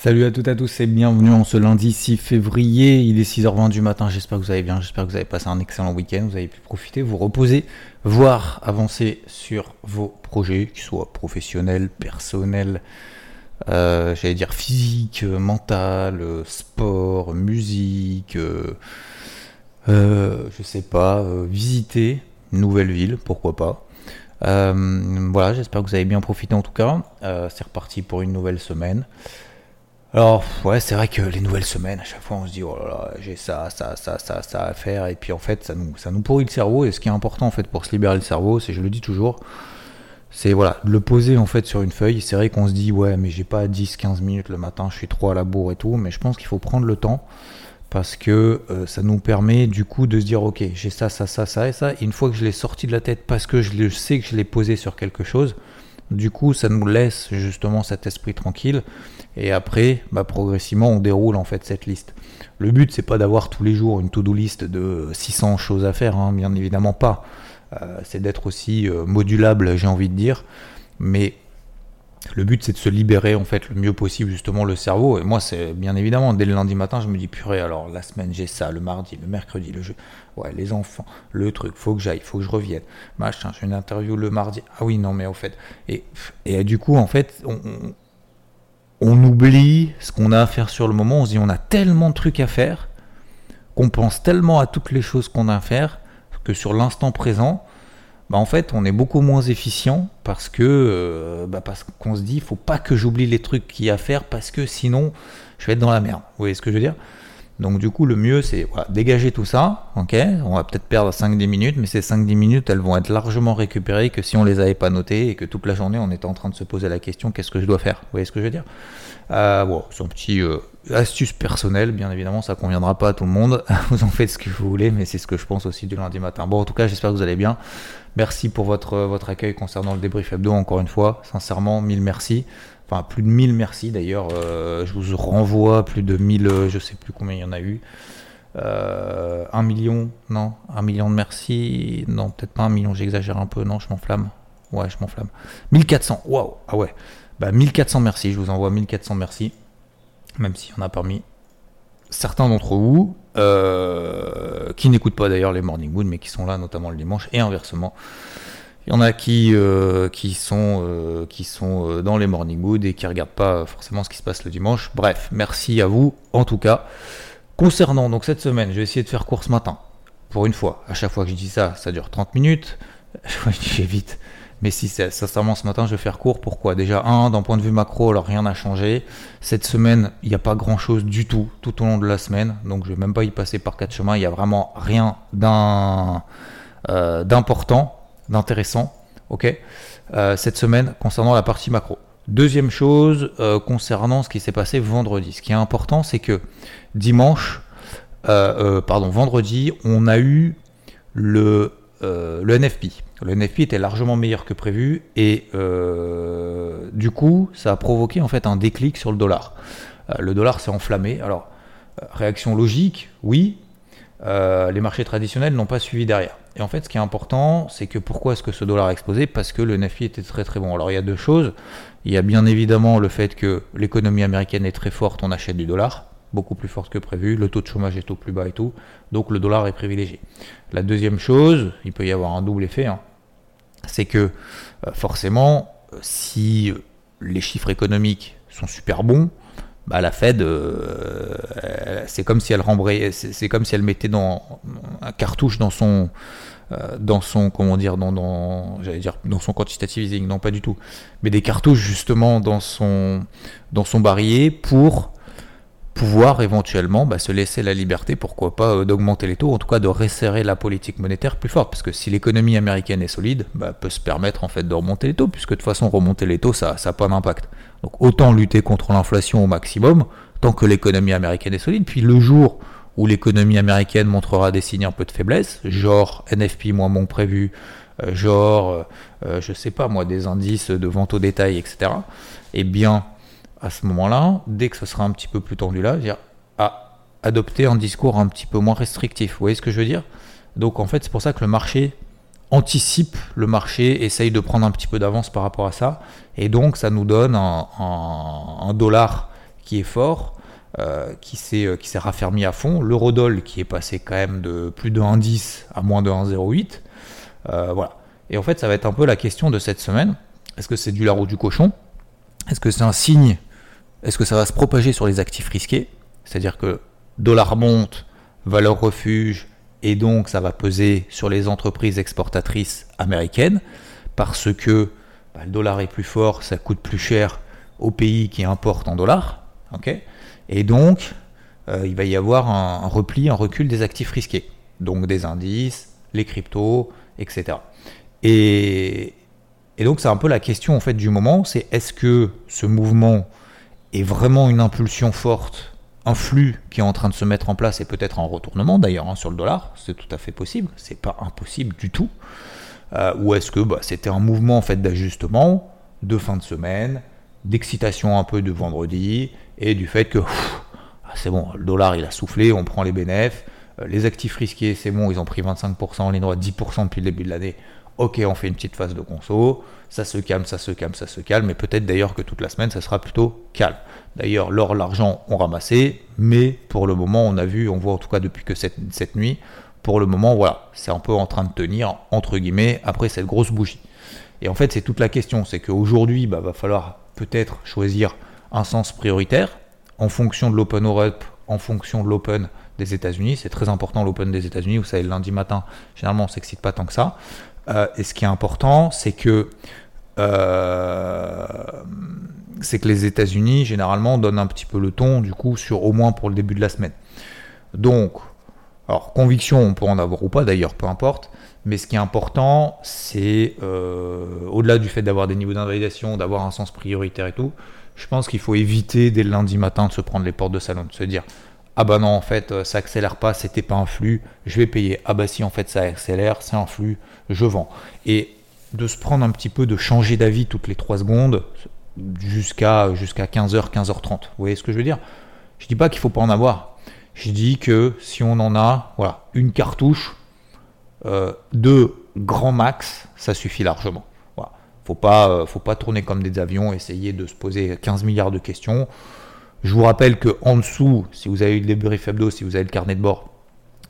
Salut à toutes et à tous et bienvenue en ce lundi 6 février. Il est 6h20 du matin, j'espère que vous allez bien, j'espère que vous avez passé un excellent week-end, vous avez pu profiter, vous reposer, voire avancer sur vos projets, qu'ils soient professionnels, personnels, euh, j'allais dire physique, mental, sport, musique, euh, euh, je sais pas, visiter une nouvelle ville, pourquoi pas. voilà, j'espère que vous avez bien profité en tout cas. c'est reparti pour une nouvelle semaine. Alors, ouais, c'est vrai que les nouvelles semaines, à chaque fois, on se dit, oh là là, j'ai ça, ça, ça, ça, ça à faire, et puis en fait, ça nous, ça nous pourrit le cerveau, et ce qui est important, en fait, pour se libérer le cerveau, c'est, je le dis toujours, c'est voilà, de le poser en fait sur une feuille. C'est vrai qu'on se dit ouais mais j'ai pas 10-15 minutes le matin, je suis trop à la bourre et tout, mais je pense qu'il faut prendre le temps parce que euh, ça nous permet du coup de se dire ok j'ai ça, ça, ça, ça et ça. une fois que je l'ai sorti de la tête parce que je sais que je l'ai posé sur quelque chose, du coup ça nous laisse justement cet esprit tranquille et après bah, progressivement on déroule en fait cette liste. Le but c'est pas d'avoir tous les jours une to-do list de 600 choses à faire, hein, bien évidemment pas. Euh, c'est d'être aussi euh, modulable, j'ai envie de dire. Mais le but c'est de se libérer en fait le mieux possible justement le cerveau. Et moi c'est bien évidemment dès le lundi matin je me dis purée alors la semaine j'ai ça le mardi le mercredi le jeu ouais les enfants le truc faut que j'aille faut que je revienne. Machin j'ai une interview le mardi. Ah oui non mais au fait. Et, et du coup en fait on, on oublie ce qu'on a à faire sur le moment. On se dit on a tellement de trucs à faire qu'on pense tellement à toutes les choses qu'on a à faire que sur l'instant présent, bah en fait, on est beaucoup moins efficient parce que euh, bah parce qu'on se dit, faut pas que j'oublie les trucs qu'il y a à faire parce que sinon, je vais être dans la merde. Vous voyez ce que je veux dire? Donc du coup, le mieux, c'est dégager tout ça. Ok, on va peut-être perdre 5-10 minutes, mais ces 5-10 minutes, elles vont être largement récupérées que si on les avait pas notées et que toute la journée, on était en train de se poser la question, qu'est-ce que je dois faire? Vous voyez ce que je veux dire? Euh, bon, c'est un petit euh, astuce personnelle, bien évidemment, ça conviendra pas à tout le monde. vous en faites ce que vous voulez, mais c'est ce que je pense aussi du lundi matin. Bon, en tout cas, j'espère que vous allez bien. Merci pour votre, votre accueil concernant le débrief hebdo, encore une fois. Sincèrement, mille merci. Enfin, plus de mille merci d'ailleurs. Euh, je vous renvoie plus de mille, je sais plus combien il y en a eu. Euh, un million, non, un million de merci, non, peut-être pas un million, j'exagère un peu, non, je m'enflamme. Ouais, je m'enflamme. 1400, waouh, ah ouais. Bah, 1400 merci, je vous envoie 1400 merci. Même s'il y en a parmi certains d'entre vous euh, qui n'écoutent pas d'ailleurs les Morning Wood, mais qui sont là notamment le dimanche et inversement. Il y en a qui, euh, qui sont, euh, qui sont dans les Morning Wood et qui ne regardent pas forcément ce qui se passe le dimanche. Bref, merci à vous en tout cas. Concernant donc cette semaine, je vais essayer de faire court ce matin. Pour une fois, à chaque fois que je dis ça, ça dure 30 minutes. Je dis vite. Mais si, sincèrement, ce matin, je vais faire court. Pourquoi? Déjà, un, d'un point de vue macro, alors rien n'a changé. Cette semaine, il n'y a pas grand chose du tout, tout au long de la semaine. Donc, je ne vais même pas y passer par quatre chemins. Il n'y a vraiment rien euh, d'important, d'intéressant. Ok? Euh, Cette semaine, concernant la partie macro. Deuxième chose, euh, concernant ce qui s'est passé vendredi. Ce qui est important, c'est que dimanche, pardon, vendredi, on a eu le, le NFP. Le NFP était largement meilleur que prévu et euh, du coup, ça a provoqué en fait un déclic sur le dollar. Euh, le dollar s'est enflammé. Alors, euh, réaction logique, oui. les marchés traditionnels n'ont pas suivi derrière. Et en fait, ce qui est important, c'est que pourquoi est-ce que ce dollar a explosé Parce que le NFP était très très bon. Alors, il y a deux choses. Il y a bien évidemment le fait que l'économie américaine est très forte, on achète du dollar beaucoup plus forte que prévu, le taux de chômage est au plus bas et tout, donc le dollar est privilégié. La deuxième chose, il peut y avoir un double effet, hein, c'est que euh, forcément, si les chiffres économiques sont super bons, bah, la Fed, euh, c'est comme si elle rembrait, c'est comme si elle mettait dans un cartouche dans son, euh, dans son, comment dire, dans j'allais dire, dans son quantitative easing, non pas du tout, mais des cartouches justement dans son, dans son barillet pour pouvoir éventuellement bah, se laisser la liberté, pourquoi pas, euh, d'augmenter les taux, en tout cas de resserrer la politique monétaire plus forte, parce que si l'économie américaine est solide, bah, peut se permettre en fait de remonter les taux, puisque de toute façon remonter les taux, ça n'a pas d'impact. Donc autant lutter contre l'inflation au maximum, tant que l'économie américaine est solide, puis le jour où l'économie américaine montrera des signes un peu de faiblesse, genre NFP moins bon prévu, euh, genre, euh, je sais pas moi, des indices de vente au détail, etc., eh bien, à ce moment-là, dès que ce sera un petit peu plus tendu là, dire à adopter un discours un petit peu moins restrictif. Vous voyez ce que je veux dire? Donc en fait, c'est pour ça que le marché anticipe le marché, essaye de prendre un petit peu d'avance par rapport à ça, et donc ça nous donne un, dollar qui est fort, euh, qui s'est raffermi à fond, l'eurodoll qui est passé quand même de plus de 1,10 à moins de 1,08. Euh, voilà. Et en fait, ça va être un peu la question de cette semaine. Est-ce que c'est du lard ou du cochon? Est-ce que c'est un signe est-ce que ça va se propager sur les actifs risqués? C'est-à-dire que dollar monte, valeur refuge, et donc ça va peser sur les entreprises exportatrices américaines, parce que bah, le dollar est plus fort, ça coûte plus cher aux pays qui importent en dollars. et donc, euh, il va y avoir un, repli, un recul des actifs risqués, donc des indices, les cryptos, etc. Et, donc c'est un peu la question en du moment, c'est est-ce que ce mouvement est vraiment une impulsion forte, un flux qui est en train de se mettre en place et peut-être un retournement d'ailleurs hein, sur le dollar, c'est tout à fait possible, c'est pas impossible du tout. Euh, ou est-ce que bah, c'était un mouvement en fait d'ajustement de fin de semaine, d'excitation un peu de vendredi et du fait que ah, c'est bon, le dollar il a soufflé, on prend les bénéfices, euh, les actifs risqués c'est bon, ils ont pris 25% en ligne droite, 10% depuis le début de l'année. Ok, on fait une petite phase de conso, ça se calme, ça se calme, ça se calme, mais peut-être d'ailleurs que toute la semaine, ça sera plutôt calme. D'ailleurs, l'or, l'argent ont ramassé, mais pour le moment, on a vu, on voit en tout cas depuis que cette, cette nuit, pour le moment, voilà, c'est un peu en train de tenir, entre guillemets, après cette grosse bougie. Et en fait, c'est toute la question, c'est qu'aujourd'hui, bah, va falloir peut-être choisir un sens prioritaire en fonction de l'Open Europe, en fonction de l'Open des États-Unis. C'est très important l'Open des États-Unis. Vous savez, le lundi matin, généralement, on s'excite pas tant que ça. Euh, et ce qui est important, c'est que euh, c'est que les États-Unis généralement donnent un petit peu le ton, du coup, sur au moins pour le début de la semaine. Donc, alors conviction, on peut en avoir ou pas d'ailleurs, peu importe. Mais ce qui est important, c'est euh, au-delà du fait d'avoir des niveaux d'invalidation, d'avoir un sens prioritaire et tout, je pense qu'il faut éviter dès le lundi matin de se prendre les portes de salon, de se dire ah bah non en fait ça accélère pas, c'était pas un flux, je vais payer. Ah bah si en fait ça accélère, c'est un flux, je vends. Et de se prendre un petit peu, de changer d'avis toutes les 3 secondes jusqu'à jusqu'à 15h, 15h30. Vous voyez ce que je veux dire? Je dis pas qu'il faut pas en avoir. Je dis que si on en a, voilà, une cartouche, euh, deux grands max, ça suffit largement. Voilà. Faut pas, euh, faut pas tourner comme des avions, essayer de se poser 15 milliards de questions. Je vous rappelle que en dessous, si vous avez eu le débrief hebdo, si vous avez le carnet de bord,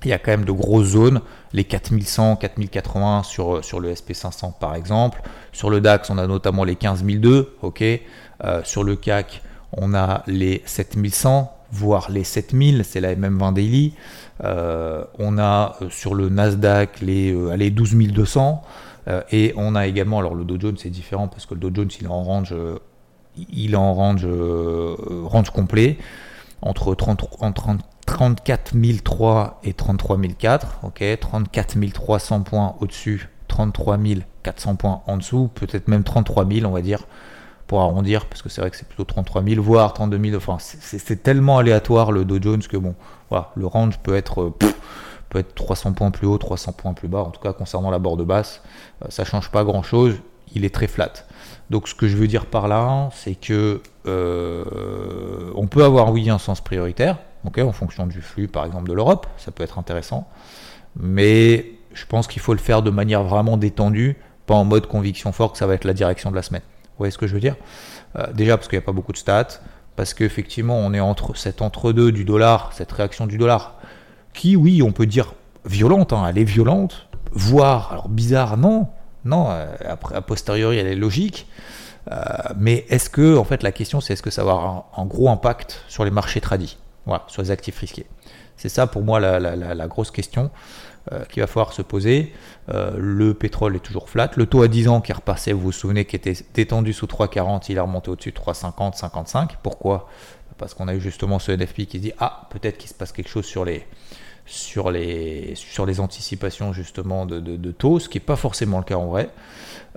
il y a quand même de grosses zones, les 4100, 4080 sur, sur le SP500 par exemple. Sur le DAX, on a notamment les 15002, ok. Euh, sur le CAC, on a les 7100, voire les 7000, c'est la MM20 Daily. Euh, on a euh, sur le Nasdaq les, les 12200. et on a également, alors le Dow Jones c'est différent parce que le Dow Jones il est en range, il est en range, range complet entre 30, entre 30 34 003 et 33 004, ok, 34 300 points au-dessus, 33 400 points en dessous, peut-être même 33 000 on va dire, pour arrondir, parce que c'est vrai que c'est plutôt 33 000, voire 32 000, enfin c'est tellement aléatoire le Dow Jones que bon, voilà, le range peut être, euh, peut être 300 points plus haut, 300 points plus bas, en tout cas concernant la borde basse, euh, ça change pas grand-chose, il est très flat. Donc ce que je veux dire par là, c'est que euh, on peut avoir oui un sens prioritaire, en fonction du flux par exemple de l'Europe, ça peut être intéressant. Mais je pense qu'il faut le faire de manière vraiment détendue, pas en mode conviction forte que ça va être la direction de la semaine. Vous voyez ce que je veux dire? Euh, Déjà parce qu'il n'y a pas beaucoup de stats, parce qu'effectivement on est entre cet entre-deux du dollar, cette réaction du dollar, qui oui on peut dire violente, hein, elle est violente, voire, alors bizarre, non, non, euh, après, a posteriori elle est logique, euh, mais est-ce que, en fait la question c'est est-ce que ça va avoir un, gros impact sur les marchés tradis? Voilà, sur les actifs risqués. C'est ça pour moi la, grosse question euh, qu'il va falloir se poser. Le pétrole est toujours flat. Le taux à 10 ans qui est repassé, vous vous souvenez, qui était détendu sous 3,40, il est remonté au-dessus de 3,50, 55. Pourquoi? Parce qu'on a eu justement ce NFP qui dit ah peut-être qu'il se passe quelque chose sur les sur les sur les anticipations justement de, de, taux, ce qui n'est pas forcément le cas en vrai.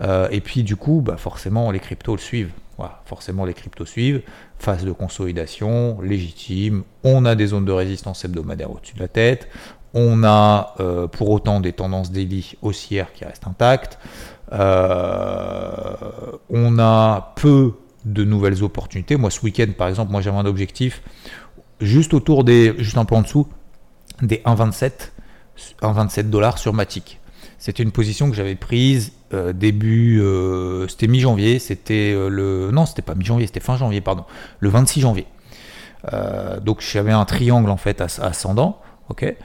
Euh, et puis du coup, bah, forcément les cryptos le suivent. Forcément les cryptos suivent. Phase de consolidation légitime. On a des zones de résistance hebdomadaires au-dessus de la tête. On a euh, pour autant des tendances daily haussières qui restent intactes. Euh, on a peu de nouvelles opportunités. Moi, ce week-end, par exemple, moi j'avais un objectif juste autour des, juste un peu en dessous des 1,27 1,27 dollars sur Matic. C'était une position que j'avais prise euh, début, c'était mi-janvier, c'était le, non, c'était pas mi-janvier, c'était fin janvier, pardon, le 26 janvier. donc j'avais un triangle en fait ascendant, ok.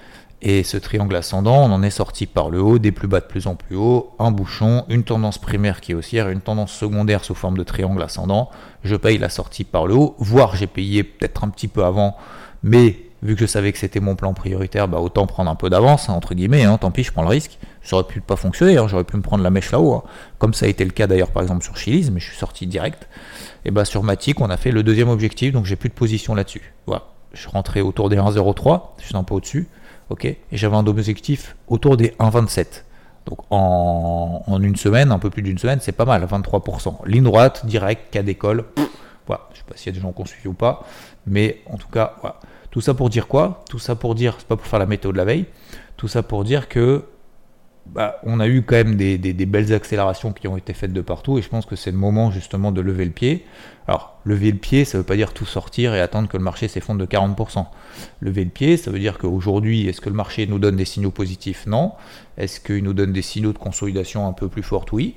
Et ce triangle ascendant, on en est sorti par le haut, des plus bas de plus en plus haut, un bouchon, une tendance primaire qui est haussière, une tendance secondaire sous forme de triangle ascendant. Je paye la sortie par le haut, voire j'ai payé peut-être un petit peu avant, mais vu que je savais que c'était mon plan prioritaire, bah autant prendre un peu d'avance, hein, entre guillemets, hein, tant pis, je prends le risque. Ça aurait pu pas fonctionner, hein, j'aurais pu me prendre la mèche là-haut, comme ça a été le cas d'ailleurs par exemple sur Chili's, mais je suis sorti direct. Et bah sur Matic, on a fait le deuxième objectif, donc j'ai plus de position là-dessus. Voilà. Je rentrais autour des 1,03, je suis un peu au-dessus ok Et j'avais un objectif autour des 1,27. Donc en, une semaine, un peu plus d'une semaine, c'est pas mal, 23%. Ligne droite, direct, cas d'école. Sais pas s'il y a des gens qui ont suivi ou pas, mais en tout cas, voilà. Tout ça pour dire quoi? Tout ça pour dire, c'est pas pour faire la météo de la veille, tout ça pour dire que bah, on a eu quand même des, belles accélérations qui ont été faites de partout et je pense que c'est le moment justement de lever le pied. Alors, lever le pied, ça veut pas dire tout sortir et attendre que le marché s'effondre de 40%. Lever le pied, ça veut dire qu'aujourd'hui, est-ce que le marché nous donne des signaux positifs? Non. Est-ce qu'il nous donne des signaux de consolidation un peu plus fortes? Oui.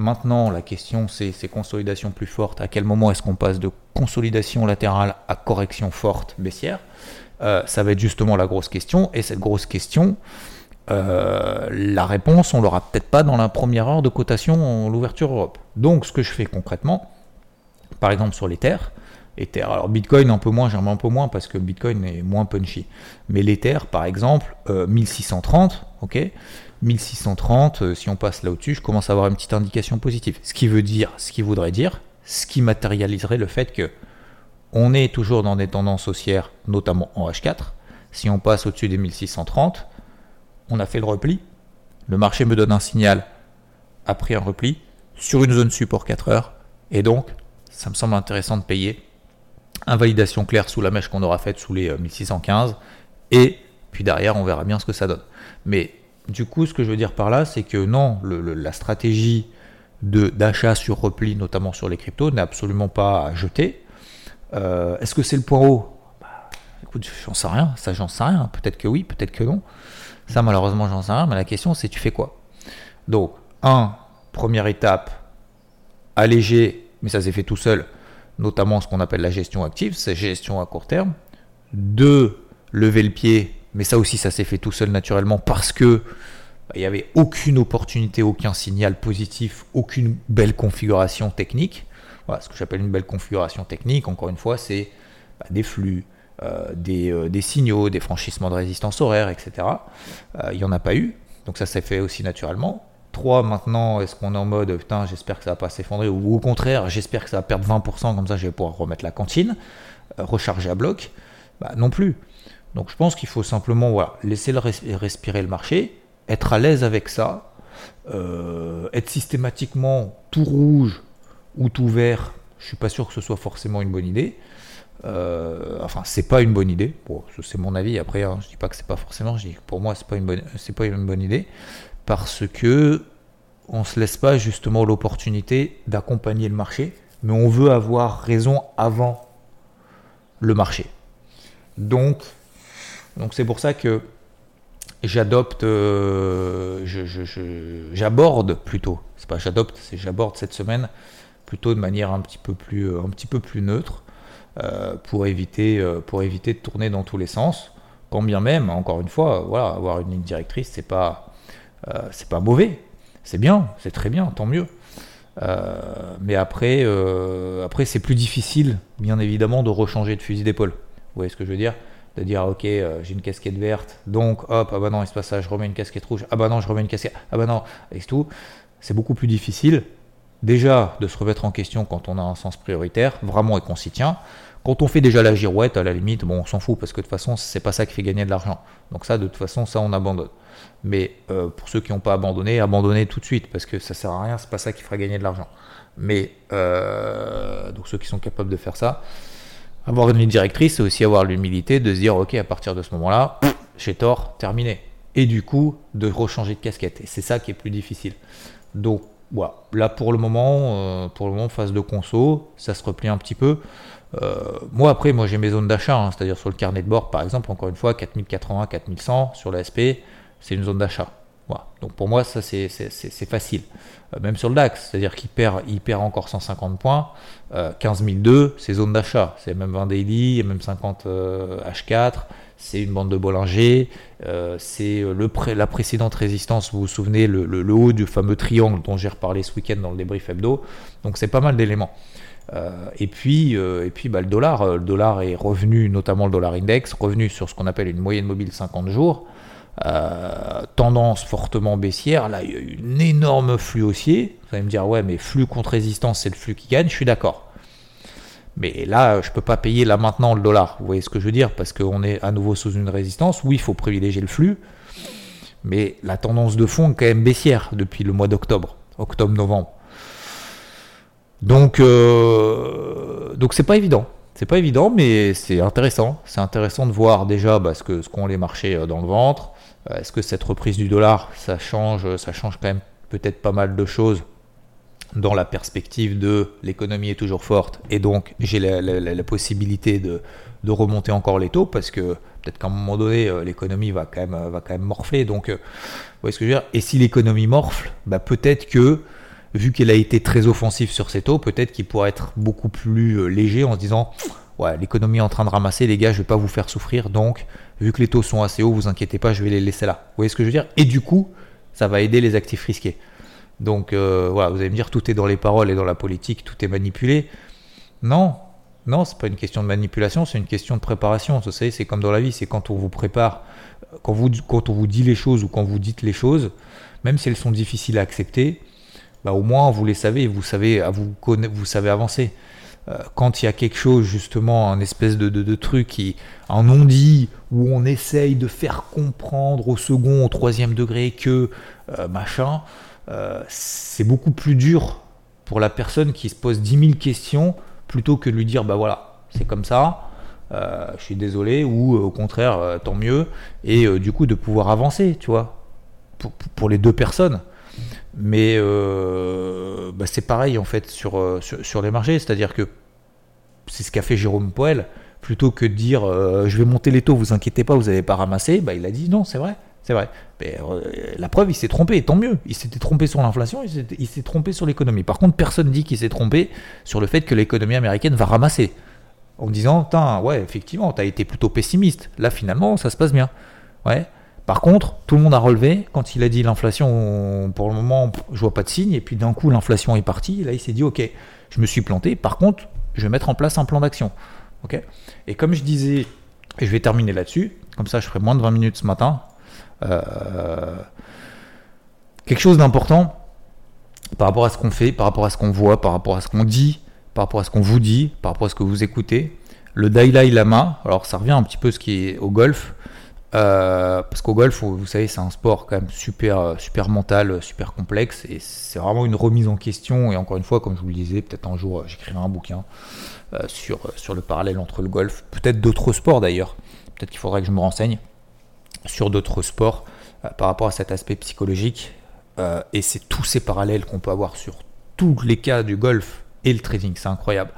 Maintenant, la question, c'est ces consolidations plus fortes. À quel moment est-ce qu'on passe de consolidation latérale à correction forte baissière euh, Ça va être justement la grosse question. Et cette grosse question, euh, la réponse, on l'aura peut-être pas dans la première heure de cotation en l'ouverture Europe. Donc, ce que je fais concrètement, par exemple sur l'Ether, Ether, alors Bitcoin un peu moins, j'aime un peu moins parce que Bitcoin est moins punchy. Mais l'Ether, par exemple, 1630, euh, ok 1630, euh, si on passe là au-dessus, je commence à avoir une petite indication positive. Ce qui veut dire, ce qui voudrait dire, ce qui matérialiserait le fait que on est toujours dans des tendances haussières, notamment en H4. Si on passe au-dessus des 1630, on a fait le repli. Le marché me donne un signal après un repli sur une zone support 4 heures. Et donc, ça me semble intéressant de payer. Invalidation claire sous la mèche qu'on aura faite sous les 1615. Euh, Et puis derrière, on verra bien ce que ça donne. Mais du coup, ce que je veux dire par là, c'est que non, la stratégie d'achat sur repli, notamment sur les cryptos, n'est absolument pas à jeter. Euh, est-ce que c'est le point haut? Bah, Écoute, j'en sais rien. Ça, j'en sais rien. Peut-être que oui, peut-être que non. Ça, malheureusement, j'en sais rien, mais la question, c'est tu fais quoi? Donc, un, première étape, alléger, mais ça s'est fait tout seul, notamment ce qu'on appelle la gestion active, c'est gestion à court terme. Deux, lever le pied, mais ça aussi, ça s'est fait tout seul naturellement parce que bah, il n'y avait aucune opportunité, aucun signal positif, aucune belle configuration technique. Ce que j'appelle une belle configuration technique, encore une fois, c'est bah, des flux, euh, euh, des, signaux, des franchissements de résistance horaire, etc. Euh, il n'y en a pas eu, donc ça s'est fait aussi naturellement. 3 maintenant, est-ce qu'on est en mode putain, j'espère que ça va pas s'effondrer, ou au contraire, j'espère que ça va perdre 20%, comme ça je vais pouvoir remettre la cantine, recharger à bloc? Bah, Non plus. Donc je pense qu'il faut simplement voilà, laisser le respirer le marché, être à l'aise avec ça, être systématiquement tout rouge ou tout vert, je suis pas sûr que ce soit forcément une bonne idée. Euh, enfin, c'est pas une bonne idée. Bon, c'est mon avis. Après, hein, je dis pas que c'est pas forcément. Je dis pour moi, c'est pas une bonne, c'est pas une bonne idée parce que on se laisse pas justement l'opportunité d'accompagner le marché, mais on veut avoir raison avant le marché. Donc, donc c'est pour ça que j'adopte, euh, j'aborde plutôt. C'est pas j'adopte, c'est j'aborde cette semaine plutôt de manière un petit peu plus, plus neutre euh, pour, éviter, euh, de tourner dans tous les sens. Quand bien même, encore une fois, voilà, avoir une ligne directrice, c'est pas, euh, pas mauvais. C'est bien, c'est très bien, tant mieux. mais après, après c'est plus difficile, bien évidemment, de rechanger de fusil d'épaule. Vous voyez ce que je veux dire? De dire, ok, j'ai une casquette verte, donc hop, ah bah non, il se passe ça, je remets une casquette rouge, ah bah non, je remets une casquette, ah bah non, et tout. C'est beaucoup plus difficile déjà de se remettre en question quand on a un sens prioritaire, vraiment et qu'on s'y tient. Quand on fait déjà la girouette, à la limite, bon, on s'en fout parce que de toute façon, c'est pas ça qui fait gagner de l'argent. Donc ça, de toute façon, ça, on abandonne. Mais euh, pour ceux qui n'ont pas abandonné, abandonnez tout de suite parce que ça sert à rien, c'est pas ça qui fera gagner de l'argent. Mais euh, donc ceux qui sont capables de faire ça, avoir une ligne directrice, c'est aussi avoir l'humilité de se dire, ok, à partir de ce moment-là, j'ai tort, terminé. Et du coup, de rechanger de casquette. Et c'est ça qui est plus difficile. Donc voilà, là pour le moment, euh, pour le moment, phase de conso, ça se replie un petit peu. Euh, moi après, moi j'ai mes zones d'achat, hein, c'est-à-dire sur le carnet de bord par exemple, encore une fois, 4080, 4100 sur la SP, c'est une zone d'achat. Donc pour moi, ça c'est facile. Euh, même sur le DAX, c'est-à-dire qu'il perd, il perd encore 150 points, 15002, c'est zone d'achat. C'est même 20 daily, même 50 H4, c'est une bande de Bollinger, euh, c'est le la précédente résistance, vous vous souvenez, le, haut du fameux triangle dont j'ai reparlé ce week-end dans le débrief hebdo. Donc c'est pas mal d'éléments. Euh, et puis, euh, et puis bah, le dollar, le dollar est revenu, notamment le dollar index, revenu sur ce qu'on appelle une moyenne mobile 50 jours. Tendance fortement baissière. Là, il y a eu une énorme flux haussier. Vous allez me dire, ouais, mais flux contre résistance, c'est le flux qui gagne. Je suis d'accord. Mais là, je ne peux pas payer là maintenant le dollar. Vous voyez ce que je veux dire? Parce qu'on est à nouveau sous une résistance. Oui, il faut privilégier le flux. Mais la tendance de fond est quand même baissière depuis le mois d'octobre, octobre-novembre. Donc, euh, donc c'est pas évident. C'est pas évident, mais c'est intéressant. C'est intéressant de voir déjà bah, ce qu'ont les marchés euh, dans le ventre. Euh, est-ce que cette reprise du dollar, ça change, ça change quand même peut-être pas mal de choses dans la perspective de l'économie est toujours forte et donc j'ai la, possibilité de, remonter encore les taux parce que peut-être qu'à un moment donné euh, l'économie va quand même va quand même morfler donc euh, vous voyez ce que je veux dire? Et si l'économie morfle bah, peut-être que vu qu'elle a été très offensive sur ces taux peut-être qu'il pourrait être beaucoup plus euh, léger en se disant ouais l'économie est en train de ramasser les gars je vais pas vous faire souffrir donc vu que les taux sont assez hauts vous inquiétez pas je vais les laisser là vous voyez ce que je veux dire? Et du coup ça va aider les actifs risqués donc euh, voilà, vous allez me dire tout est dans les paroles et dans la politique, tout est manipulé. Non, non, c'est pas une question de manipulation, c'est une question de préparation. Vous savez, c'est comme dans la vie, c'est quand on vous prépare, quand, quand on vous dit les choses ou quand vous dites les choses, même si elles sont difficiles à accepter, bah, au moins vous les savez, vous savez, vous, vous savez avancer. Euh, quand il y a quelque chose, justement, un espèce de, de, truc, qui, un non-dit, où on essaye de faire comprendre au second, au troisième degré que euh, machin, euh, c'est beaucoup plus dur pour la personne qui se pose 10 000 questions plutôt que de lui dire bah voilà, c'est comme ça, je suis désolé, ou au contraire, tant mieux, et du coup de pouvoir avancer, tu vois, pour, les deux personnes. Mais bah, c'est pareil en fait sur, sur, les marchés, c'est-à-dire que c'est ce qu'a fait Jérôme Poel, plutôt que de dire je vais monter les taux, vous inquiétez pas, vous n'avez pas ramassé, bah, il a dit non, c'est vrai. C'est vrai. Euh, la preuve, il s'est trompé, tant mieux. Il s'était trompé sur l'inflation, il s'est trompé sur l'économie. Par contre, personne dit qu'il s'est trompé sur le fait que l'économie américaine va ramasser. En disant, ouais, effectivement, tu as été plutôt pessimiste. Là, finalement, ça se passe bien. Ouais. Par contre, tout le monde a relevé quand il a dit l'inflation, pour le moment, je vois pas de signe. Et puis d'un coup, l'inflation est partie. Et là, il s'est dit, ok, je me suis planté. Par contre, je vais mettre en place un plan d'action. Ok? Et comme je disais, et je vais terminer là-dessus. Comme ça, je ferai moins de 20 minutes ce matin. Euh, quelque chose d'important par rapport à ce qu'on fait, par rapport à ce qu'on voit, par rapport à ce qu'on dit, par rapport à ce qu'on vous dit, par rapport à ce que vous écoutez. Le Dalai Lama, alors ça revient un petit peu ce qui est au golf, euh, parce qu'au golf, vous savez, c'est un sport quand même super, super mental, super complexe, et c'est vraiment une remise en question. Et encore une fois, comme je vous le disais, peut-être un jour j'écrirai un bouquin euh, sur, sur le parallèle entre le golf, peut-être d'autres sports d'ailleurs. Peut-être qu'il faudrait que je me renseigne sur d'autres sports euh, par rapport à cet aspect psychologique. Euh, et c'est tous ces parallèles qu'on peut avoir sur tous les cas du golf et le trading. C'est incroyable.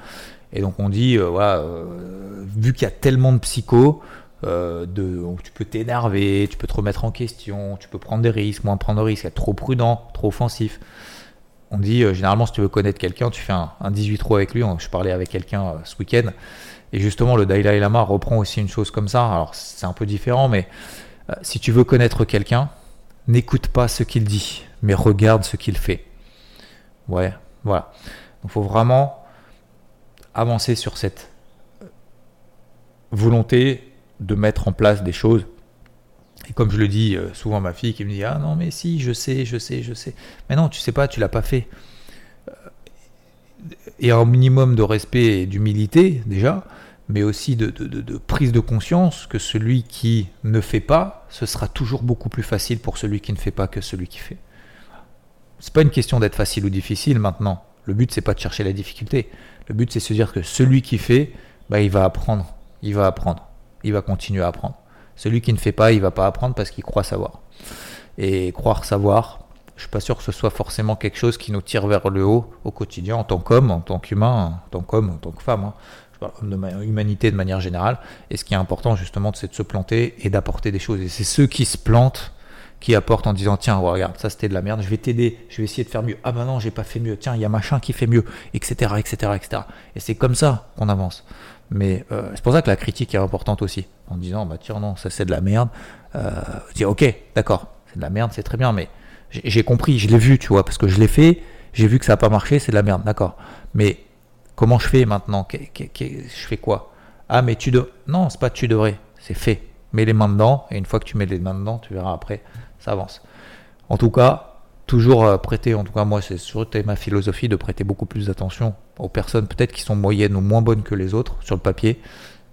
Et donc on dit, euh, voilà, vu qu'il y a tellement de psycho, de, tu peux t'énerver, tu peux te remettre en question, tu peux prendre des risques, moins prendre de risques, être trop prudent, trop offensif. On dit, généralement, si tu veux connaître quelqu'un, tu fais un, un 18 trous avec lui. Je parlais avec quelqu'un ce week-end. Et justement, le Dalai Lama reprend aussi une chose comme ça. Alors, c'est un peu différent, mais euh, si tu veux connaître quelqu'un, n'écoute pas ce qu'il dit, mais regarde ce qu'il fait. Ouais, voilà. Il faut vraiment avancer sur cette volonté de mettre en place des choses. Et comme je le dis euh, souvent à ma fille qui me dit Ah non, mais si, je sais, je sais, je sais. Mais non, tu sais pas, tu l'as pas fait. Euh, et un minimum de respect et d'humilité déjà, mais aussi de, de, prise de conscience que celui qui ne fait pas, ce sera toujours beaucoup plus facile pour celui qui ne fait pas que celui qui fait. C'est pas une question d'être facile ou difficile maintenant. Le but c'est pas de chercher la difficulté. Le but c'est de se dire que celui qui fait, bah, il va apprendre, il va apprendre, il va continuer à apprendre. Celui qui ne fait pas, il va pas apprendre parce qu'il croit savoir. Et croire savoir, je suis pas sûr que ce soit forcément quelque chose qui nous tire vers le haut au quotidien en tant qu'homme, en tant qu'humain, en tant qu'homme, en tant que femme. Hein. Je parle de humanité de manière générale. Et ce qui est important justement, c'est de se planter et d'apporter des choses. Et c'est ceux qui se plantent qui apportent en disant tiens regarde ça c'était de la merde je vais t'aider je vais essayer de faire mieux. Ah ben non j'ai pas fait mieux. Tiens il y a machin qui fait mieux etc etc etc et c'est comme ça qu'on avance. Mais euh, c'est pour ça que la critique est importante aussi en disant bah tiens non ça c'est de la merde. Euh, dire ok d'accord c'est de la merde c'est très bien mais j'ai compris, je l'ai vu, tu vois, parce que je l'ai fait, j'ai vu que ça n'a pas marché, c'est de la merde, d'accord. Mais comment je fais maintenant? Je fais quoi? Ah, mais tu devrais. Non, c'est pas tu devrais, c'est fait. Mets les mains dedans, et une fois que tu mets les mains dedans, tu verras après, ça avance. En tout cas, toujours euh, prêter, en tout cas, moi, c'est surtout ma philosophie de prêter beaucoup plus d'attention aux personnes, peut-être qui sont moyennes ou moins bonnes que les autres sur le papier,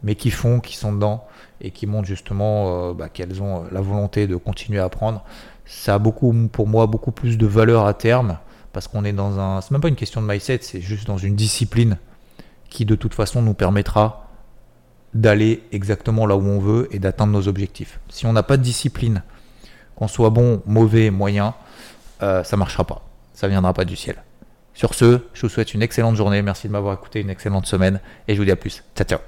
mais qui font, qui sont dedans, et qui montrent justement euh, bah, qu'elles ont euh, la volonté de continuer à apprendre ça a beaucoup, pour moi, beaucoup plus de valeur à terme, parce qu'on est dans un. C'est même pas une question de mindset, c'est juste dans une discipline qui, de toute façon, nous permettra d'aller exactement là où on veut et d'atteindre nos objectifs. Si on n'a pas de discipline, qu'on soit bon, mauvais, moyen, euh, ça marchera pas. Ça viendra pas du ciel. Sur ce, je vous souhaite une excellente journée. Merci de m'avoir écouté, une excellente semaine et je vous dis à plus. Ciao, ciao.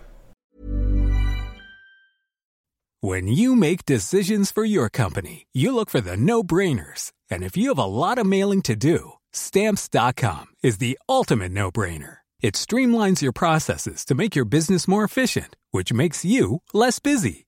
When you make decisions for your company, you look for the no-brainers. And if you have a lot of mailing to do, stamps.com is the ultimate no-brainer. It streamlines your processes to make your business more efficient, which makes you less busy.